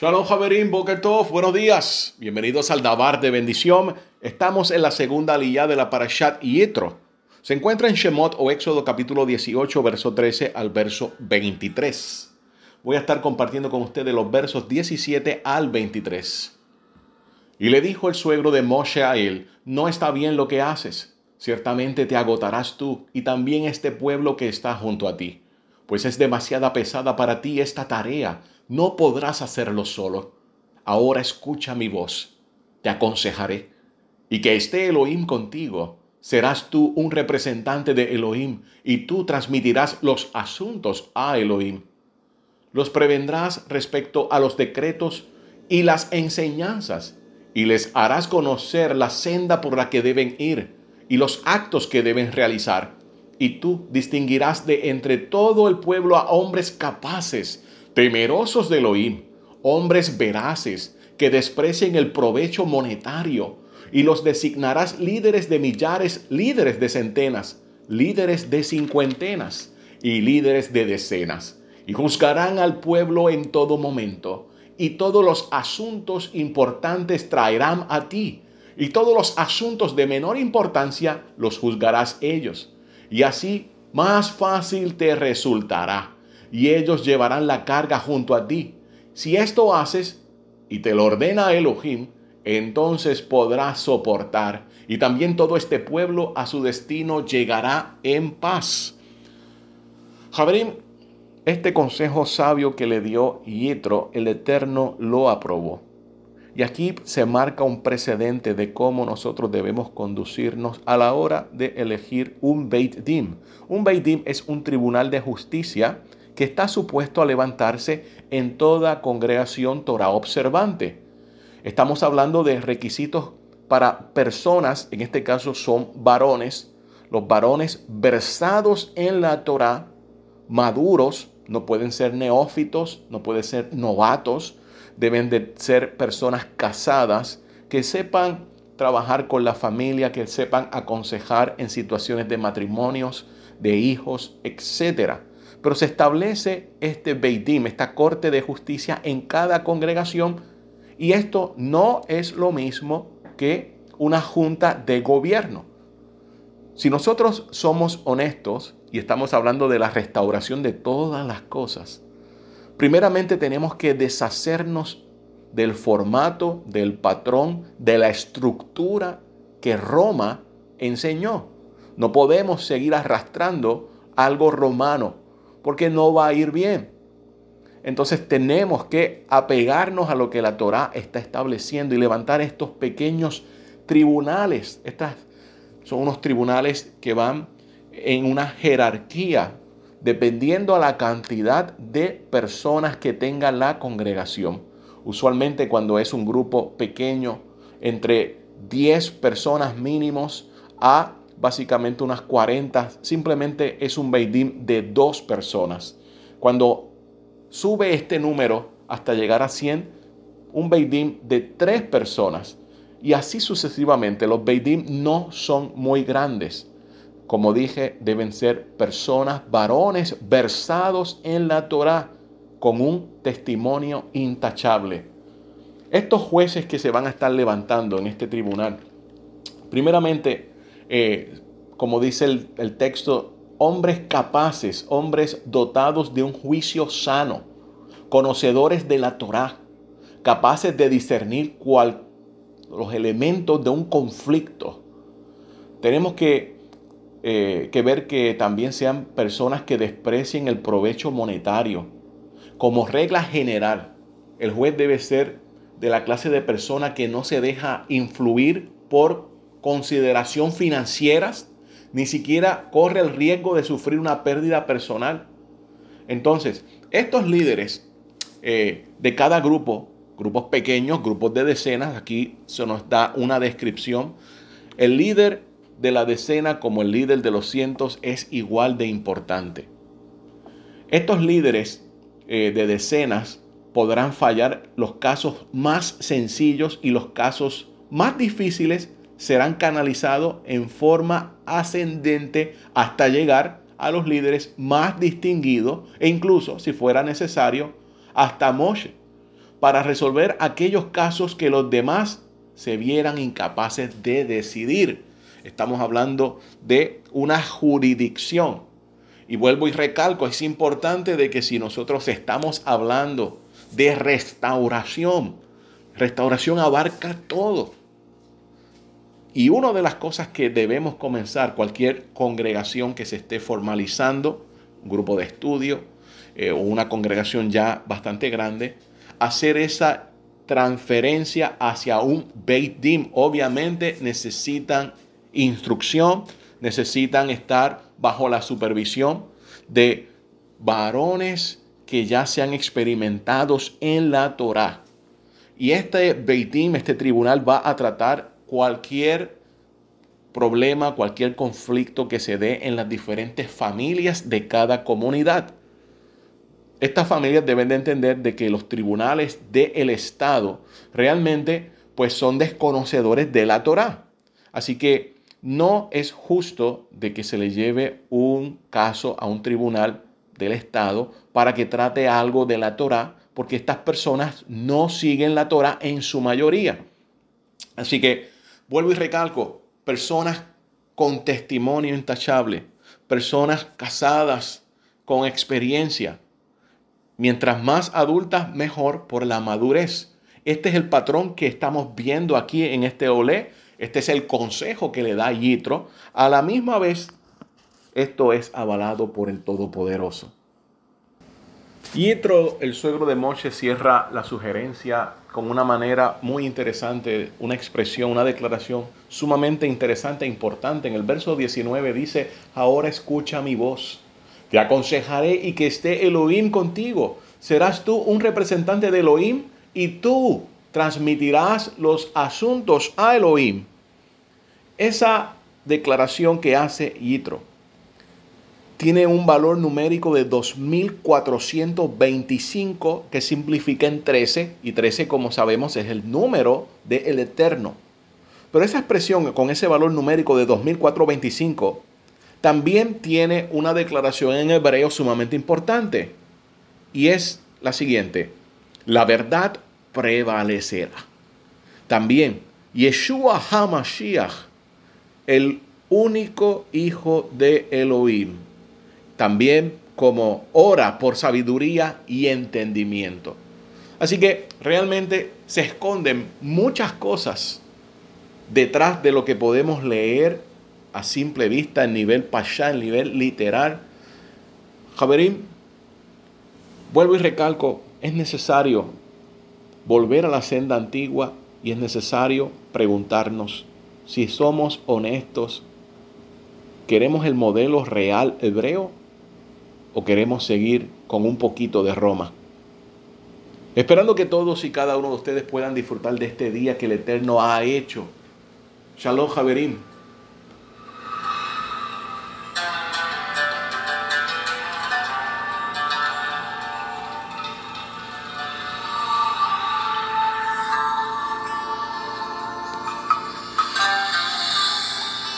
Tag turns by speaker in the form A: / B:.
A: Shalom Javerín, Boker Tov, buenos días. Bienvenidos al Dabar de Bendición. Estamos en la segunda aliyah de la Parashat Yitro. Se encuentra en Shemot o Éxodo capítulo 18, verso 13 al verso 23. Voy a estar compartiendo con ustedes los versos 17 al 23. Y le dijo el suegro de Moshe a él, no está bien lo que haces. Ciertamente te agotarás tú y también este pueblo que está junto a ti, pues es demasiada pesada para ti esta tarea no podrás hacerlo solo. Ahora escucha mi voz, te aconsejaré, y que esté Elohim contigo. Serás tú un representante de Elohim, y tú transmitirás los asuntos a Elohim. Los prevendrás respecto a los decretos y las enseñanzas, y les harás conocer la senda por la que deben ir y los actos que deben realizar. Y tú distinguirás de entre todo el pueblo a hombres capaces temerosos de Elohim, hombres veraces que desprecien el provecho monetario, y los designarás líderes de millares, líderes de centenas, líderes de cincuentenas y líderes de decenas, y juzgarán al pueblo en todo momento, y todos los asuntos importantes traerán a ti, y todos los asuntos de menor importancia los juzgarás ellos, y así más fácil te resultará y ellos llevarán la carga junto a ti. Si esto haces y te lo ordena Elohim, entonces podrás soportar y también todo este pueblo a su destino llegará en paz. Jabrín, este consejo sabio que le dio Yitro, el Eterno lo aprobó. Y aquí se marca un precedente de cómo nosotros debemos conducirnos a la hora de elegir un Beit Dim. Un Beit Dim es un tribunal de justicia que está supuesto a levantarse en toda congregación Torah observante. Estamos hablando de requisitos para personas, en este caso son varones, los varones versados en la Torah, maduros, no pueden ser neófitos, no pueden ser novatos, deben de ser personas casadas que sepan trabajar con la familia, que sepan aconsejar en situaciones de matrimonios, de hijos, etcétera. Pero se establece este Beidim, esta corte de justicia en cada congregación. Y esto no es lo mismo que una junta de gobierno. Si nosotros somos honestos y estamos hablando de la restauración de todas las cosas, primeramente tenemos que deshacernos del formato, del patrón, de la estructura que Roma enseñó. No podemos seguir arrastrando algo romano porque no va a ir bien. Entonces tenemos que apegarnos a lo que la Torah está estableciendo y levantar estos pequeños tribunales. Estas son unos tribunales que van en una jerarquía dependiendo a la cantidad de personas que tenga la congregación. Usualmente cuando es un grupo pequeño, entre 10 personas mínimos a básicamente unas 40, simplemente es un Beidim de dos personas. Cuando sube este número hasta llegar a 100, un Beidim de tres personas. Y así sucesivamente, los Beidim no son muy grandes. Como dije, deben ser personas, varones versados en la Torah, con un testimonio intachable. Estos jueces que se van a estar levantando en este tribunal, primeramente eh, como dice el, texto, hombres capaces, hombres dotados de un juicio sano, conocedores de la Torah, capaces de discernir los elementos de un conflicto. Tenemos que, eh, que ver que también sean personas que desprecien el provecho monetario. Como regla general, el juez debe ser de la clase de persona que no se deja influir por consideración financieras, ni siquiera corre el riesgo de sufrir una pérdida personal. Entonces, estos líderes eh, de cada grupo, grupos pequeños, grupos de decenas, aquí se nos da una descripción, el líder de la decena como el líder de los cientos es igual de importante. Estos líderes eh, de decenas podrán fallar los casos más sencillos y los casos más difíciles serán canalizados en forma ascendente hasta llegar a los líderes más distinguidos e incluso, si fuera necesario, hasta Moshe. para resolver aquellos casos que los demás se vieran incapaces de decidir. Estamos hablando de una jurisdicción. Y vuelvo y recalco, es importante de que si nosotros estamos hablando de restauración, restauración abarca todo. Y una de las cosas que debemos comenzar, cualquier congregación que se esté formalizando, un grupo de estudio eh, o una congregación ya bastante grande, hacer esa transferencia hacia un Beit. Obviamente necesitan instrucción, necesitan estar bajo la supervisión de varones que ya sean experimentados en la Torah. Y este Beit este tribunal, va a tratar cualquier problema, cualquier conflicto que se dé en las diferentes familias de cada comunidad. Estas familias deben de entender de que los tribunales del Estado realmente pues son desconocedores de la Torá. Así que no es justo de que se le lleve un caso a un tribunal del Estado para que trate algo de la Torá, porque estas personas no siguen la Torá en su mayoría. Así que Vuelvo y recalco, personas con testimonio intachable, personas casadas con experiencia. Mientras más adultas, mejor por la madurez. Este es el patrón que estamos viendo aquí en este olé. Este es el consejo que le da Yitro. A la misma vez, esto es avalado por el Todopoderoso. Yitro, el suegro de Moshe, cierra la sugerencia con una manera muy interesante, una expresión, una declaración sumamente interesante e importante. En el verso 19 dice, ahora escucha mi voz, te aconsejaré y que esté Elohim contigo. Serás tú un representante de Elohim y tú transmitirás los asuntos a Elohim. Esa declaración que hace Yitro tiene un valor numérico de 2425 que simplifica en 13 y 13 como sabemos es el número del eterno. Pero esa expresión con ese valor numérico de 2425 también tiene una declaración en hebreo sumamente importante y es la siguiente, la verdad prevalecerá. También Yeshua HaMashiach, el único hijo de Elohim también como ora por sabiduría y entendimiento. Así que realmente se esconden muchas cosas detrás de lo que podemos leer a simple vista en nivel pasha, en nivel literal. Javerín, vuelvo y recalco, es necesario volver a la senda antigua y es necesario preguntarnos si somos honestos, ¿queremos el modelo real hebreo o queremos seguir con un poquito de Roma? Esperando que todos y cada uno de ustedes puedan disfrutar de este día que el Eterno ha hecho. Shalom, Javerim.